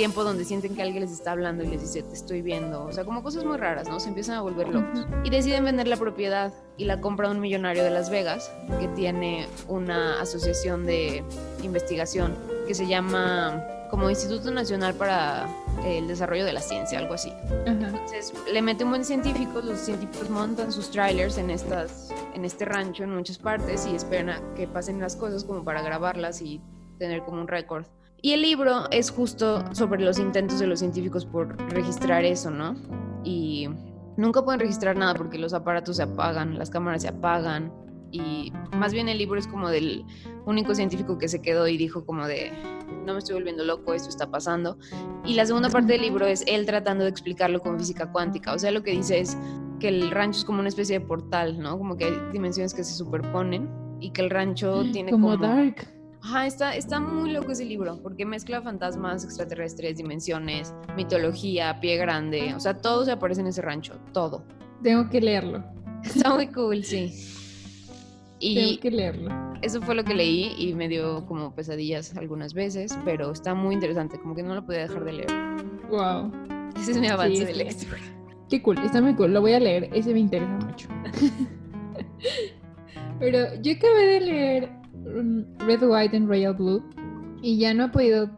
tiempo donde sienten que alguien les está hablando y les dice, te estoy viendo. O sea, como cosas muy raras, ¿no? Se empiezan a volver locos. Y deciden vender la propiedad y la compra un millonario de Las Vegas que tiene una asociación de investigación que se llama como Instituto Nacional para el Desarrollo de la Ciencia, algo así. Entonces le mete un buen científico, los científicos montan sus trailers en, estas, en este rancho en muchas partes y esperan a que pasen las cosas como para grabarlas y tener como un récord. Y el libro es justo sobre los intentos de los científicos por registrar eso, ¿no? Y nunca pueden registrar nada porque los aparatos se apagan, las cámaras se apagan. Y más bien el libro es como del único científico que se quedó y dijo como de, no me estoy volviendo loco, esto está pasando. Y la segunda parte del libro es él tratando de explicarlo con física cuántica. O sea, lo que dice es que el rancho es como una especie de portal, ¿no? Como que hay dimensiones que se superponen y que el rancho tiene como... Como Dark. Ajá, está, está muy loco ese libro, porque mezcla fantasmas, extraterrestres, dimensiones, mitología, pie grande, o sea, todo se aparece en ese rancho, todo. Tengo que leerlo. Está muy cool, sí. Y Tengo que leerlo. Eso fue lo que leí y me dio como pesadillas algunas veces, pero está muy interesante, como que no lo podía dejar de leer. Wow. Ese es mi avance de lectura. Qué cool, está muy cool, lo voy a leer, ese me interesa mucho. pero yo acabé de leer Red, White and Royal Blue y ya no he podido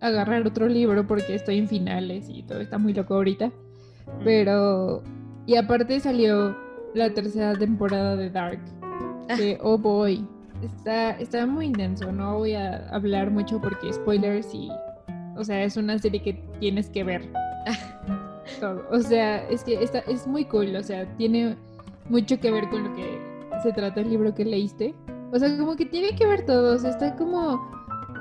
agarrar otro libro porque estoy en finales y todo está muy loco ahorita. Mm. Pero, y aparte salió la tercera temporada de Dark. Ah. Que, oh boy, está, está muy intenso. No voy a hablar mucho porque spoilers y, o sea, es una serie que tienes que ver. todo. O sea, es que está, es muy cool. O sea, tiene mucho que ver con lo que se trata el libro que leíste. O sea, como que tiene que ver todo. O sea, está como,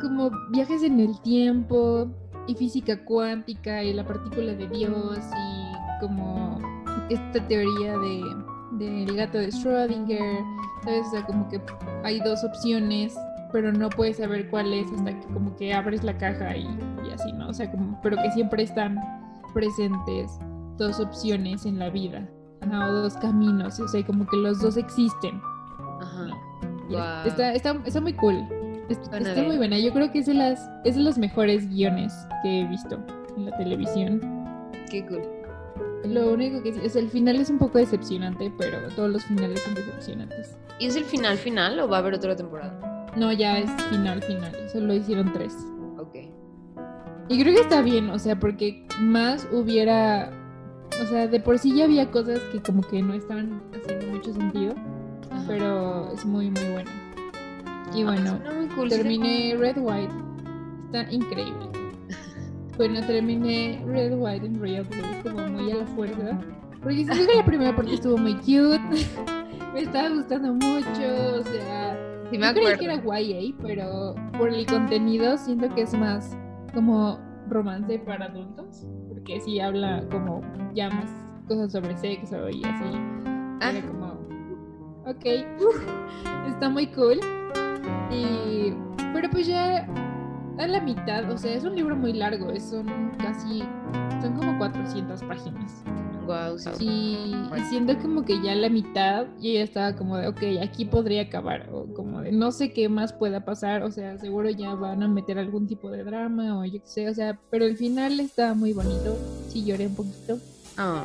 como viajes en el tiempo y física cuántica y la partícula de Dios y como esta teoría de del gato de Schrödinger, ¿sabes? O sea, como que hay dos opciones, pero no puedes saber cuál es hasta que como que abres la caja y, así, ¿no? O sea, como, pero que siempre están presentes dos opciones en la vida, ¿no? o dos caminos, o sea, como que los dos existen. Ajá. Está, está, está, muy cool. Está, muy buena. Yo creo que es de, las, es de los mejores guiones que he visto en la televisión. Qué cool. Lo único que es el final es un poco decepcionante, pero todos los finales son decepcionantes. ¿Y es el final final o va a haber otra temporada? No, ya es final final. Solo hicieron tres. Ok. Y creo que está bien, o sea, porque más hubiera. O sea, de por sí ya había cosas que como que no estaban haciendo mucho sentido. Pero es muy, muy bueno. Y ah, bueno, terminé Red White. Está increíble. Bueno, terminé Red, White and Royal Blue como muy a la fuerza. Porque siento que la primera parte estuvo muy cute. me estaba gustando mucho. O sea, sí me creí que era YA, pero por el contenido siento que es más como romance para adultos. Porque sí habla como ya más cosas sobre sexo y así. Ah. como, ok, está muy cool. Y, pero pues ya a la mitad, o sea, es un libro muy largo, son casi, son como 400 páginas. Wow, sí. Y, siento como que ya a la mitad yo ya estaba como de, ok, aquí podría acabar, o como de, no sé qué más pueda pasar, o sea, seguro ya van a meter algún tipo de drama, o yo qué sé, o sea, pero el final está muy bonito, sí lloré un poquito. Oh.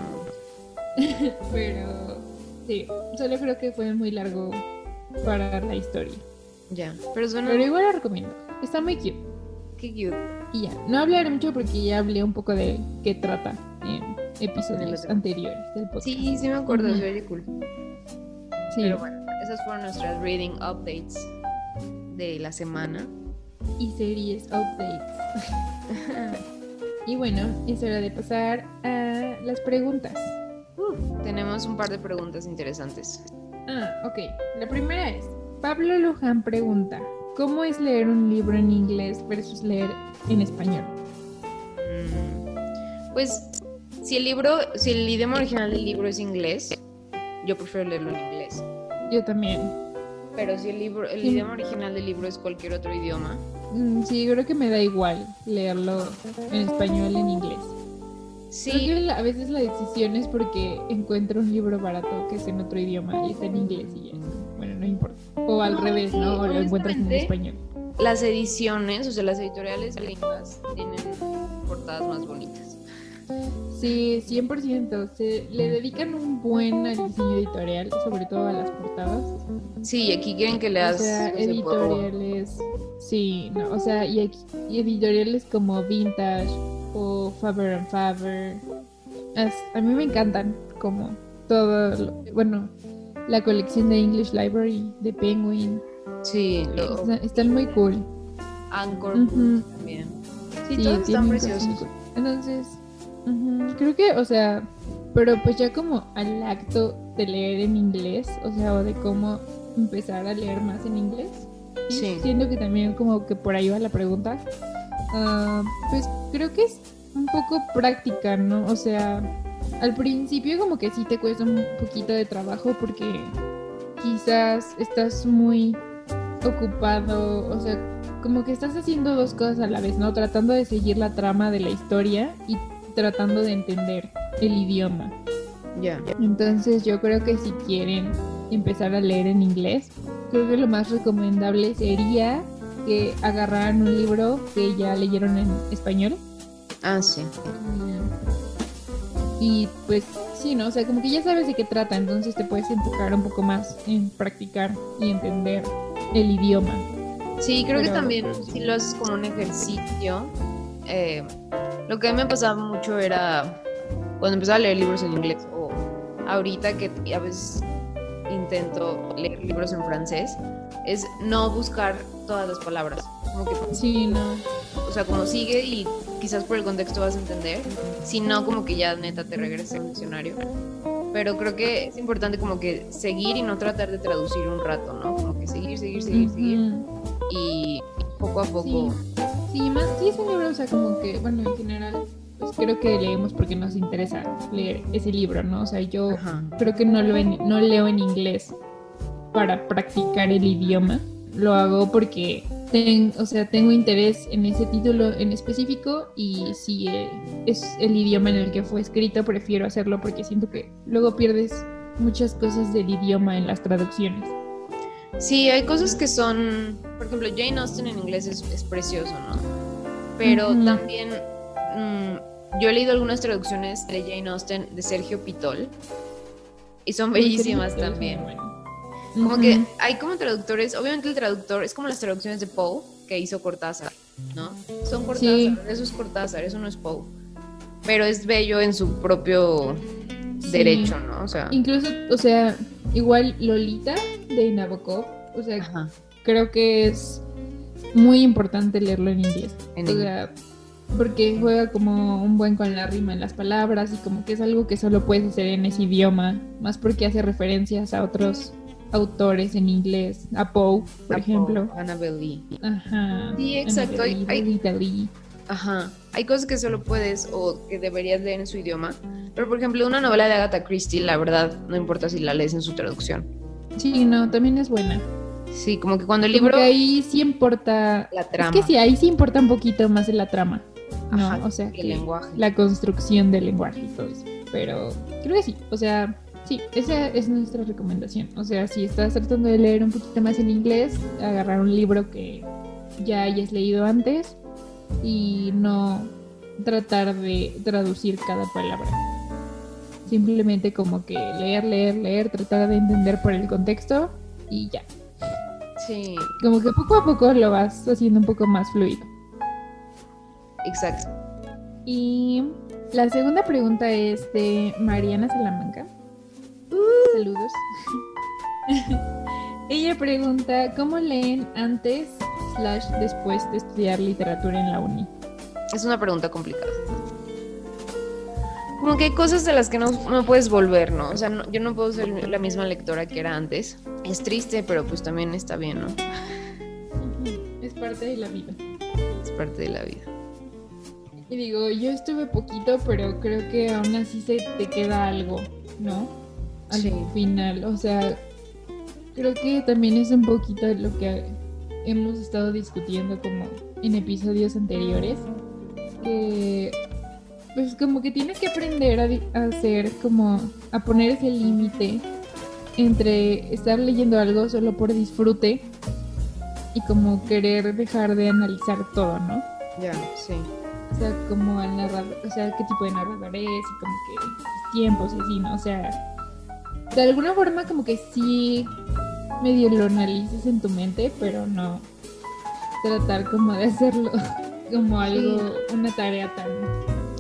pero, sí, solo creo que fue muy largo para la historia. Ya, pero Pero igual lo recomiendo, está muy cute. Qué cute. Y ya, no hablaré mucho porque ya hablé un poco de qué trata en episodios anteriores del podcast. Sí, sí me acuerdo, es muy cool. Sí. Pero bueno, esas fueron nuestras reading updates de la semana. Y series updates. y bueno, es hora de pasar a las preguntas. Uh, tenemos un par de preguntas interesantes. Ah, ok. La primera es, Pablo Luján pregunta, ¿Cómo es leer un libro en inglés versus leer en español? Mm, pues si el libro, si el idioma original del libro es inglés, yo prefiero leerlo en inglés. Yo también. Pero si el libro, el idioma original del libro es cualquier otro idioma. Mm, sí, creo que me da igual leerlo en español en inglés. Sí. Creo que a veces la decisión es porque encuentro un libro barato que es en otro idioma y está en inglés y ya. Bueno, no importa. O al revés, ¿no? O lo encuentras en español. Las ediciones, o sea, las editoriales gringas tienen portadas más bonitas. Sí, 100%. Se le dedican un buen al diseño editorial, sobre todo a las portadas. Sí, aquí quieren que leas. O sea, editoriales. Sí, no, o sea, y, editoriales como Vintage o Faber and Faber. a mí me encantan, como todo. bueno, la colección de English Library de Penguin. Sí, están muy cool. Anchor también. Sí, todos están preciosos. Entonces, creo que, o sea, pero pues ya como al acto de leer en inglés, o sea, o de cómo empezar a leer más en inglés. Sí. Siento que también como que por ahí va la pregunta. Ah, pues creo que es un poco práctica, ¿no? O sea, al principio como que sí te cuesta un poquito de trabajo porque quizás estás muy ocupado, o sea, como que estás haciendo dos cosas a la vez, ¿no? Tratando de seguir la trama de la historia y tratando de entender el idioma. Ya. Entonces yo creo que si quieren empezar a leer en inglés, creo que lo más recomendable sería que agarraran un libro que ya leyeron en español. Ah, sí. Y pues sí, ¿no? O sea, como que ya sabes de qué trata, entonces te puedes enfocar un poco más en practicar y entender el idioma. Sí, creo que también si lo haces como un ejercicio, eh, lo que a mí me pasaba mucho era cuando empezaba a leer libros en inglés o ahorita que a veces intento leer libros en francés, es no buscar todas las palabras. Como que, sí, no. O sea, como sigue y quizás por el contexto vas a entender, si no, como que ya neta te regresa al diccionario. Pero creo que es importante como que seguir y no tratar de traducir un rato, ¿no? Como que seguir, seguir, seguir, seguir. Y poco a poco. Sí. sí, más, sí es un libro, o sea, como que, bueno, en general, pues creo que leemos porque nos interesa leer ese libro, ¿no? O sea, yo creo que no, lo no leo en inglés para practicar el idioma. Lo hago porque o sea, tengo interés en ese título en específico y si eh, es el idioma en el que fue escrito, prefiero hacerlo porque siento que luego pierdes muchas cosas del idioma en las traducciones. Sí, hay cosas que son, por ejemplo, Jane Austen en inglés es, precioso, ¿no? Pero también mm, yo he leído algunas traducciones de Jane Austen de Sergio Pitol y son bellísimas también. Como que hay como traductores, obviamente el traductor es como las traducciones de Poe que hizo Cortázar, ¿no? Son Cortázar, eso es Cortázar, eso no es Poe. Pero es bello en su propio derecho, ¿no? O sea, incluso, o sea, igual Lolita de Nabokov, o sea, creo que es muy importante leerlo en inglés. o sea, porque juega como un buen con la rima en las palabras y como que es algo que solo puedes hacer en ese idioma, más porque hace referencias a otros autores en inglés, a Poe, por ejemplo. Annabelle Lee. Ajá. Sí, exacto. hay, Ajá. Hay cosas que solo puedes o que deberías leer en su idioma. Pero, por ejemplo, una novela de Agatha Christie, la verdad, no importa si la lees en su traducción. Sí, no, también es buena. Sí, como que cuando el libro. ahí sí importa. La trama. Es que sí, ahí sí importa un poquito más de la trama. No, o sea, el lenguaje. La construcción del lenguaje y todo eso. Pero creo que sí. O sea, sí, esa es nuestra recomendación. O sea, si estás tratando de leer un poquito más en inglés, agarrar un libro que ya hayas leído antes y no tratar de traducir cada palabra. Simplemente como que leer, leer, leer, tratar de entender por el contexto y ya. Sí. Como que poco a poco lo vas haciendo un poco más fluido. Exacto. Y la segunda pregunta es de Mariana Salamanca. Saludos. Ella pregunta, ¿cómo leen antes slash después de estudiar literatura en la uni? Es una pregunta complicada. Como que hay cosas de las que no, puedes volver, ¿no? O sea, yo no puedo ser la misma lectora que era antes. Es triste, pero pues también está bien, ¿no? Es parte de la vida. Es parte de la vida. Y digo, yo estuve poquito, pero creo que aún así se te queda algo, ¿no? Al final, o sea, creo que también es un poquito lo que hemos estado discutiendo como en episodios anteriores, que pues como que tienes que aprender a, hacer como a poner ese límite entre estar leyendo algo solo por disfrute y como querer dejar de analizar todo, ¿no? Ya, sí. O sea, como al narrador, o sea, qué tipo de narrador es y como que los tiempos y así, ¿no? O sea, de alguna forma como que sí medio lo analices en tu mente, pero no tratar como de hacerlo como algo, una tarea tan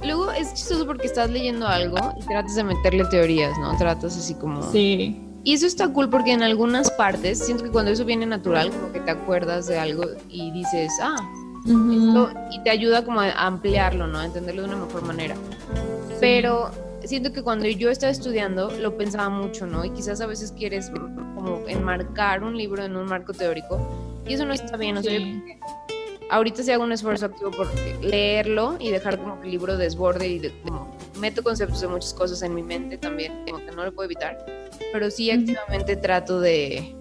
luego es chistoso porque estás leyendo algo y tratas de meterle teorías, ¿no? Tratas así como... Sí. Y eso está cool porque en algunas partes siento que cuando eso viene natural, como que te acuerdas de algo y dices, ah, esto, y te ayuda como a ampliarlo, ¿no? A entenderlo de una mejor manera. Pero siento que cuando yo estaba estudiando lo pensaba mucho, ¿no? Y quizás a veces quieres como enmarcar un libro en un marco teórico y eso no está bien, o sea, ahorita sí hago un esfuerzo activo por leerlo y dejar como que el libro desborde y meto conceptos de muchas cosas en mi mente también, como que no lo puedo evitar, pero sí activamente trato de,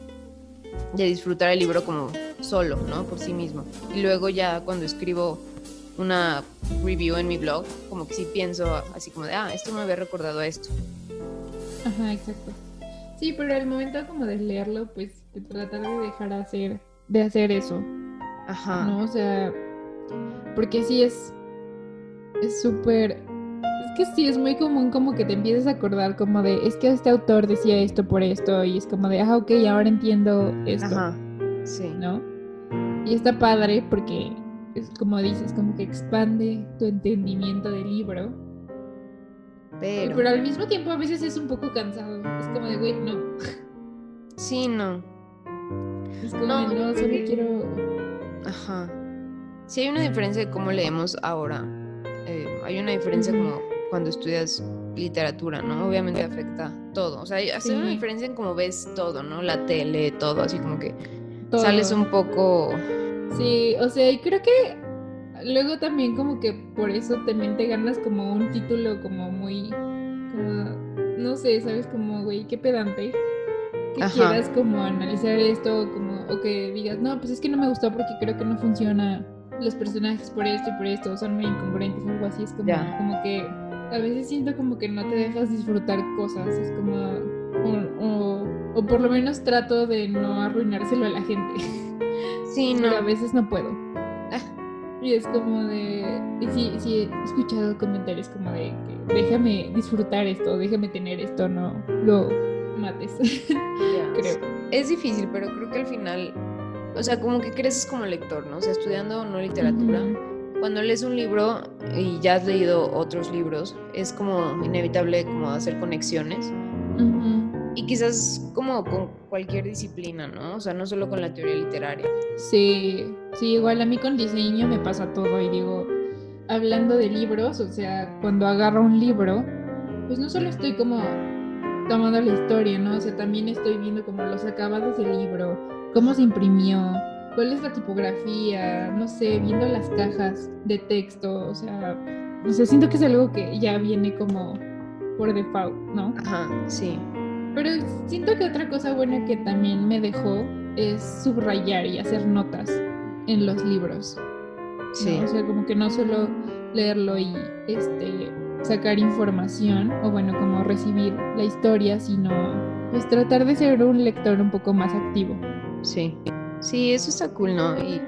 de disfrutar el libro como solo, ¿no? Por sí mismo. Y luego ya cuando escribo una review en mi blog, como que sí pienso así como de, ah, esto me había recordado a esto. Ajá, exacto. Sí, pero al momento como de leerlo, pues tratar de dejar hacer, de hacer eso, Ajá. ¿no? O sea, porque sí es es súper que sí es muy común como que te empiezas a acordar como de es que este autor decía esto por esto y es como de ah ok ahora entiendo esto Ajá. sí no y está padre porque es como dices como que expande tu entendimiento del libro pero pero al mismo tiempo a veces es un poco cansado es como de güey no sí no es como no, de, no solo quiero Ajá. Sí hay una diferencia de cómo leemos ahora. Eh, hay una diferencia como cuando estudias literatura, ¿no? Obviamente afecta todo. O sea, hace una diferencia en cómo ves todo, ¿no? La tele, todo, así como que sales un poco... Sí, o sea, y creo que luego también como que por eso también te ganas como un título como muy... no sé, ¿sabes? Como, güey, qué pedante. Que quieras como analizar esto, como o que digas, no, pues es que no me gustó porque creo que no funciona los personajes por esto y por esto, son muy incongruentes o algo así, es como, como que a veces siento como que no te dejas disfrutar cosas, es como, o, o, por lo menos trato de no arruinárselo a la gente. Sí, no. a veces no puedo. Ah, Y es como de. Y sí, sí, he escuchado comentarios como de que déjame disfrutar esto, déjame tener esto, no lo mates. creo. Es difícil, pero creo que al final. O sea, como que creces como lector, ¿no? O sea, estudiando no literatura. Cuando lees un libro y ya has leído otros libros, es como inevitable como hacer conexiones. Y quizás como con cualquier disciplina, ¿no? O sea, no solo con la teoría literaria. Sí, sí, igual a mí con diseño me pasa todo y digo, hablando de libros, o sea, cuando agarro un libro, pues no solo estoy como tomando la historia, ¿no? O sea, también estoy viendo como los acabados del libro, cómo se imprimió, cuál es la tipografía, no sé, viendo las cajas de texto, o sea, o sea, siento que es algo que ya viene como por default, ¿no? Ajá, sí. Pero siento que otra cosa buena que también me dejó es subrayar y hacer notas en los libros. Sí. O sea, como que no solo leerlo y este sacar información o bueno, como recibir la historia, sino pues tratar de ser un lector un poco más activo. Sí. Sí, eso está cool, ¿no? Y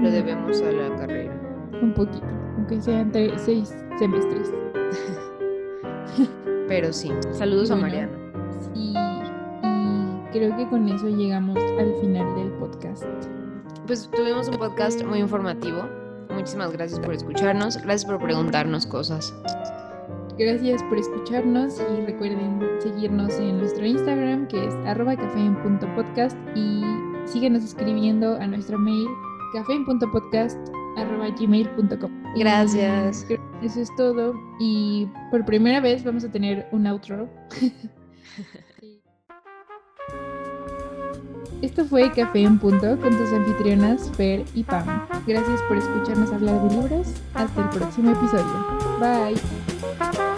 lo debemos a la carrera. Un poquito, aunque sea entre seis semestres. Pero sí. Saludos a Mariana. Y, creo que con eso llegamos al final del podcast. Pues tuvimos un podcast muy informativo. Muchísimas gracias por escucharnos. Gracias por preguntarnos cosas. Gracias por escucharnos y recuerden seguirnos en nuestro Instagram que es arroba café.podcast y síguenos escribiendo a nuestro mail café.podcast.gmail.com Gracias. Eso es todo. Y por primera vez vamos a tener un outro. Esto fue Café en Punto con tus anfitrionas Fer y Pam. Gracias por escucharnos hablar de libros. Hasta el próximo episodio. Bye.